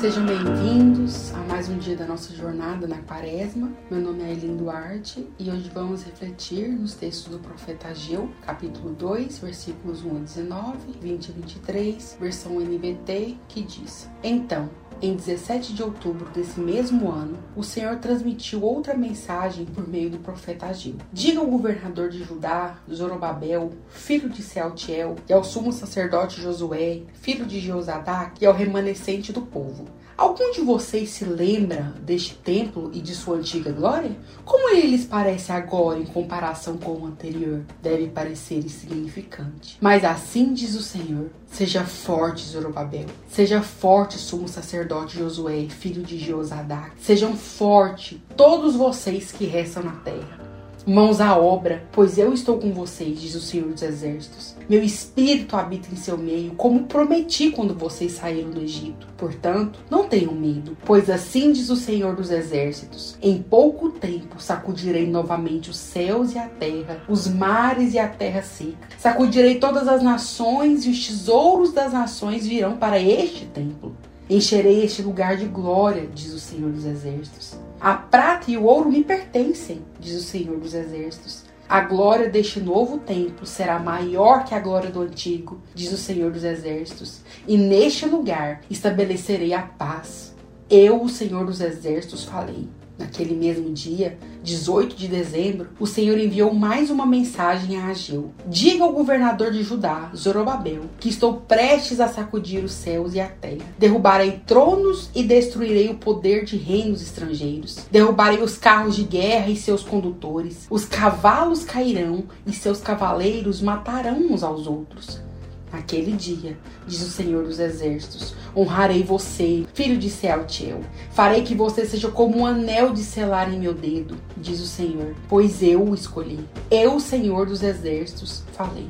Sejam bem-vindos a mais um dia da nossa jornada na Quaresma. Meu nome é Eileen Duarte e hoje vamos refletir nos textos do profeta Ageu, capítulo 2, versículos 1 a 19, 20 a 23, versão NVT, que diz: Então, em 17 de outubro desse mesmo ano, o Senhor transmitiu outra mensagem por meio do profeta Ageu. Diga ao governador de Judá, Zorobabel, filho de Sealtiel, e ao sumo sacerdote Josué, filho de Jeozadak, e ao remanescente do povo. Algum de vocês se lembra deste templo e de sua antiga glória? Como ele lhes parece agora em comparação com o anterior? Deve parecer insignificante. Mas assim diz o Senhor: Seja forte, Zorobabel. Seja forte, sumo sacerdote Josué, filho de Jeozadak. Sejam forte todos vocês que restam na terra. Mãos à obra, pois eu estou com vocês, diz o Senhor dos Exércitos. Meu espírito habita em seu meio, como prometi quando vocês saíram do Egito. Portanto, não tenham medo, pois assim diz o Senhor dos Exércitos: Em pouco tempo sacudirei novamente os céus e a terra, os mares e a terra seca. Sacudirei todas as nações e os tesouros das nações virão para este templo. Encherei este lugar de glória, diz o Senhor dos Exércitos. A prata e o ouro me pertencem, diz o Senhor dos Exércitos. A glória deste novo templo será maior que a glória do antigo, diz o Senhor dos Exércitos. E neste lugar estabelecerei a paz. Eu, o Senhor dos Exércitos, falei. Naquele mesmo dia, 18 de dezembro, o Senhor enviou mais uma mensagem a Ageu. Diga ao governador de Judá, Zorobabel, que estou prestes a sacudir os céus e a terra. Derrubarei tronos e destruirei o poder de reinos estrangeiros. Derrubarei os carros de guerra e seus condutores. Os cavalos cairão e seus cavaleiros matarão uns aos outros. Naquele dia, diz o Senhor dos Exércitos, honrarei você, filho de Sealtiel. Farei que você seja como um anel de selar em meu dedo, diz o Senhor, pois eu o escolhi. Eu, Senhor dos Exércitos, falei.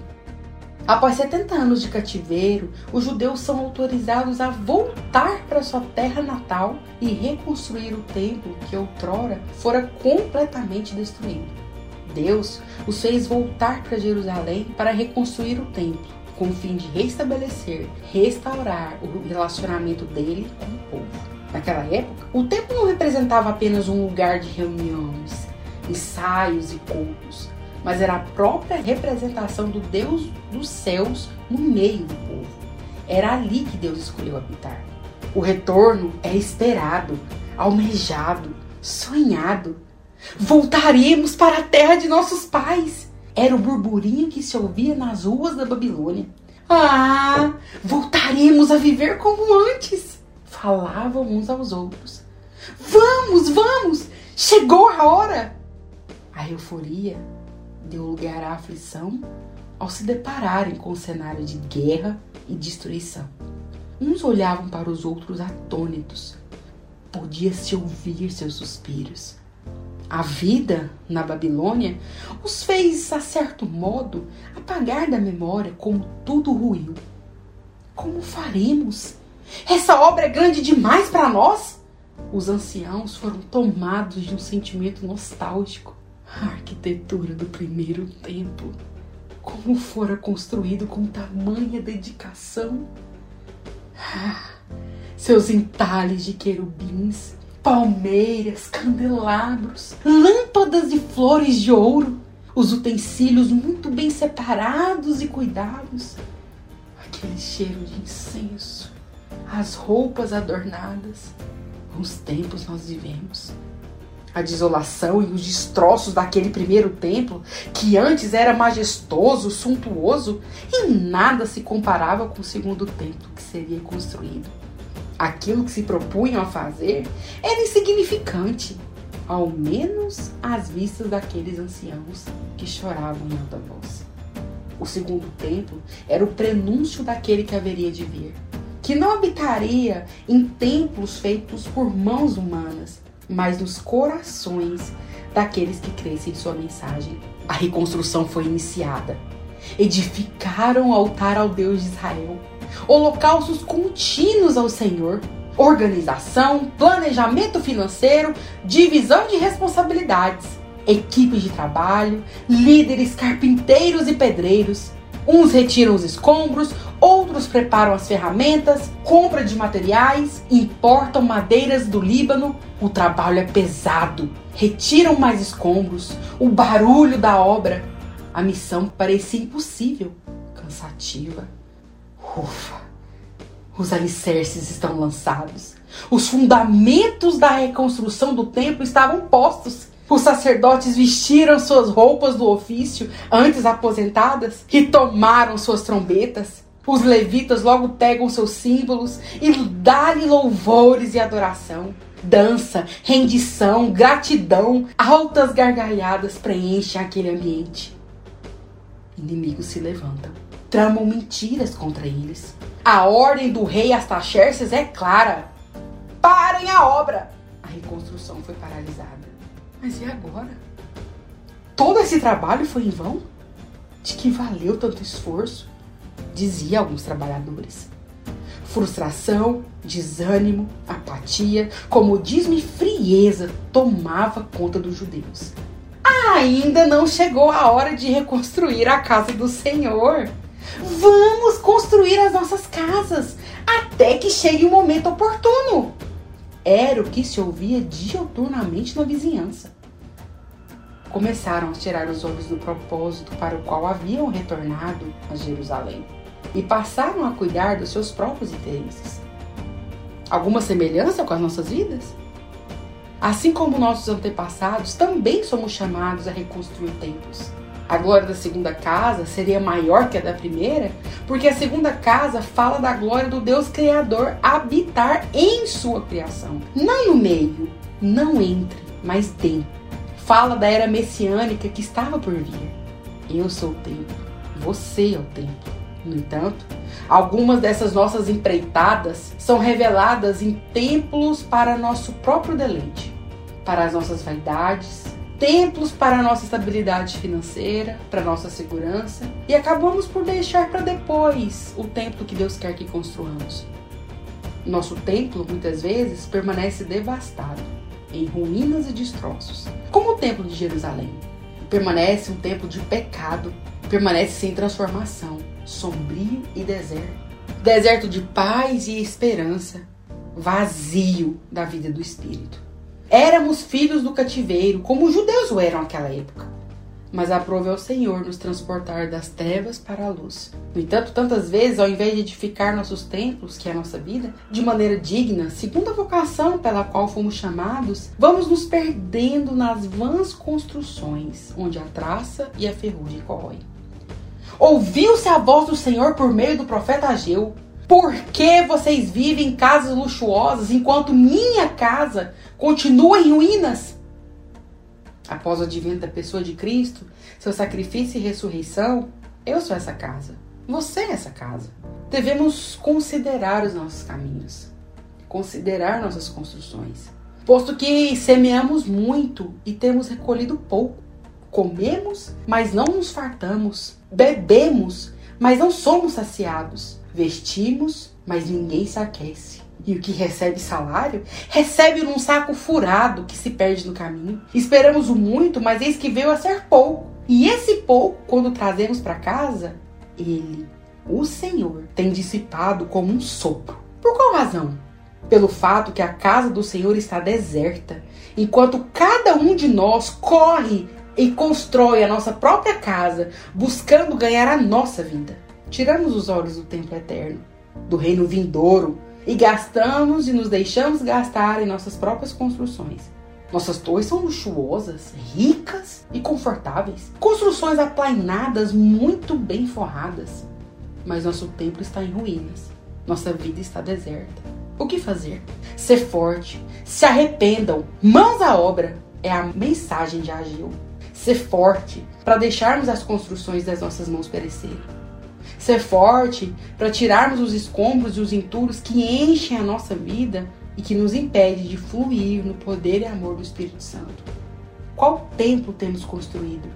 Após 70 anos de cativeiro, os judeus são autorizados a voltar para sua terra natal e reconstruir o templo que outrora fora completamente destruído. Deus os fez voltar para Jerusalém para reconstruir o templo com o fim de restabelecer, restaurar o relacionamento dele com o povo. Naquela época, o templo não representava apenas um lugar de reuniões, ensaios e cultos, mas era a própria representação do Deus dos céus no meio do povo. Era ali que Deus escolheu habitar. O retorno é esperado, almejado, sonhado. Voltaremos para a terra de nossos pais era o burburinho que se ouvia nas ruas da Babilônia. Ah, voltaremos a viver como antes! Falavam uns aos outros. Vamos, vamos! Chegou a hora! A euforia deu lugar à aflição ao se depararem com o cenário de guerra e destruição. Uns olhavam para os outros atônitos. Podia-se ouvir seus suspiros. A vida na Babilônia os fez, a certo modo, apagar da memória como tudo ruiu. Como faremos? Essa obra é grande demais para nós? Os anciãos foram tomados de um sentimento nostálgico. A arquitetura do primeiro templo. Como fora construído com tamanha dedicação. Ah, seus entalhes de querubins palmeiras, candelabros, lâmpadas e flores de ouro, os utensílios muito bem separados e cuidados, aquele cheiro de incenso, as roupas adornadas. Os tempos nós vivemos. A desolação e os destroços daquele primeiro templo, que antes era majestoso, suntuoso, em nada se comparava com o segundo templo que seria construído aquilo que se propunham a fazer era insignificante, ao menos às vistas daqueles anciãos que choravam em alta voz. O segundo templo era o prenúncio daquele que haveria de vir, que não habitaria em templos feitos por mãos humanas, mas nos corações daqueles que crescem em sua mensagem. A reconstrução foi iniciada. Edificaram o altar ao Deus de Israel holocaustos contínuos ao Senhor, organização, planejamento financeiro, divisão de responsabilidades, equipe de trabalho, líderes, carpinteiros e pedreiros. Uns retiram os escombros, outros preparam as ferramentas, compra de materiais, importam madeiras do Líbano. O trabalho é pesado, retiram mais escombros, o barulho da obra. A missão parecia impossível, cansativa. Ufa! Os alicerces estão lançados. Os fundamentos da reconstrução do templo estavam postos. Os sacerdotes vestiram suas roupas do ofício, antes aposentadas, e tomaram suas trombetas. Os levitas logo pegam seus símbolos e dão-lhe louvores e adoração. Dança, rendição, gratidão, altas gargalhadas preenchem aquele ambiente. Inimigos se levantam, tramam mentiras contra eles. A ordem do rei Astaxerxes é clara: parem a obra! A reconstrução foi paralisada. Mas e agora? Todo esse trabalho foi em vão? De que valeu tanto esforço? Dizia alguns trabalhadores. Frustração, desânimo, apatia, comodismo e frieza tomava conta dos judeus. Ainda não chegou a hora de reconstruir a casa do Senhor. Vamos construir as nossas casas até que chegue o momento oportuno. Era o que se ouvia dioturnamente na vizinhança. Começaram a tirar os olhos do propósito para o qual haviam retornado a Jerusalém e passaram a cuidar dos seus próprios interesses. Alguma semelhança com as nossas vidas? Assim como nossos antepassados, também somos chamados a reconstruir templos. A glória da segunda casa seria maior que a da primeira, porque a segunda casa fala da glória do Deus Criador habitar em sua criação. Não no meio, não entre, mas dentro. Fala da era messiânica que estava por vir. Eu sou o templo, você é o templo. No entanto, algumas dessas nossas empreitadas são reveladas em templos para nosso próprio deleite, para as nossas vaidades, templos para nossa estabilidade financeira, para nossa segurança, e acabamos por deixar para depois o templo que Deus quer que construamos. Nosso templo, muitas vezes, permanece devastado, em ruínas e destroços, como o templo de Jerusalém. Permanece um templo de pecado, permanece sem transformação sombrio e deserto. Deserto de paz e esperança, vazio da vida do espírito. Éramos filhos do cativeiro, como os judeus o eram naquela época. Mas aprove ao Senhor nos transportar das trevas para a luz. No entanto, tantas vezes, ao invés de edificar nossos templos, que é a nossa vida, de maneira digna, segundo a vocação pela qual fomos chamados, vamos nos perdendo nas vãs construções, onde a traça e a ferrugem corroem. Ouviu-se a voz do Senhor por meio do profeta Ageu. Por que vocês vivem em casas luxuosas enquanto minha casa continua em ruínas? Após o advento da pessoa de Cristo, seu sacrifício e ressurreição, eu sou essa casa. Você é essa casa. Devemos considerar os nossos caminhos, considerar nossas construções. Posto que semeamos muito e temos recolhido pouco. Comemos, mas não nos fartamos. Bebemos, mas não somos saciados. Vestimos, mas ninguém se aquece. E o que recebe salário, recebe num saco furado que se perde no caminho. Esperamos o muito, mas eis que veio a ser pouco. E esse pouco, quando trazemos para casa, ele, o Senhor, tem dissipado como um sopro. Por qual razão? Pelo fato que a casa do Senhor está deserta, enquanto cada um de nós corre e constrói a nossa própria casa, buscando ganhar a nossa vida. Tiramos os olhos do templo eterno, do reino vindouro, e gastamos e nos deixamos gastar em nossas próprias construções. Nossas torres são luxuosas, ricas e confortáveis. Construções aplainadas, muito bem forradas. Mas nosso templo está em ruínas. Nossa vida está deserta. O que fazer? Ser forte. Se arrependam. Mãos à obra. É a mensagem de Agil ser forte para deixarmos as construções das nossas mãos perecerem. Ser forte para tirarmos os escombros e os entulhos que enchem a nossa vida e que nos impede de fluir no poder e amor do Espírito Santo. Qual templo temos construído?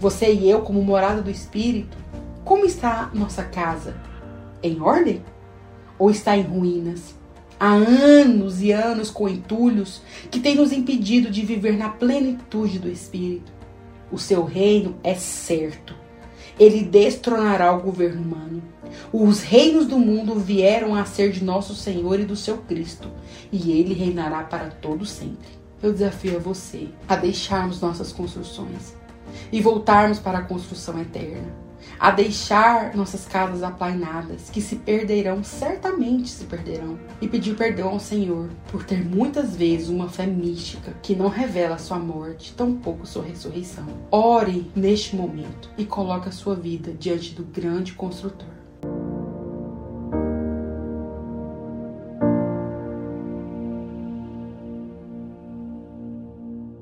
Você e eu, como morada do Espírito, como está nossa casa? Em ordem? Ou está em ruínas? Há anos e anos com entulhos que têm nos impedido de viver na plenitude do Espírito. O seu reino é certo. Ele destronará o governo humano. Os reinos do mundo vieram a ser de nosso Senhor e do seu Cristo, e ele reinará para todo sempre. Eu desafio a você a deixarmos nossas construções e voltarmos para a construção eterna a deixar nossas casas aplainadas, que se perderão, certamente se perderão, e pedir perdão ao Senhor por ter muitas vezes uma fé mística que não revela sua morte, tampouco sua ressurreição. Ore neste momento e coloque a sua vida diante do grande construtor.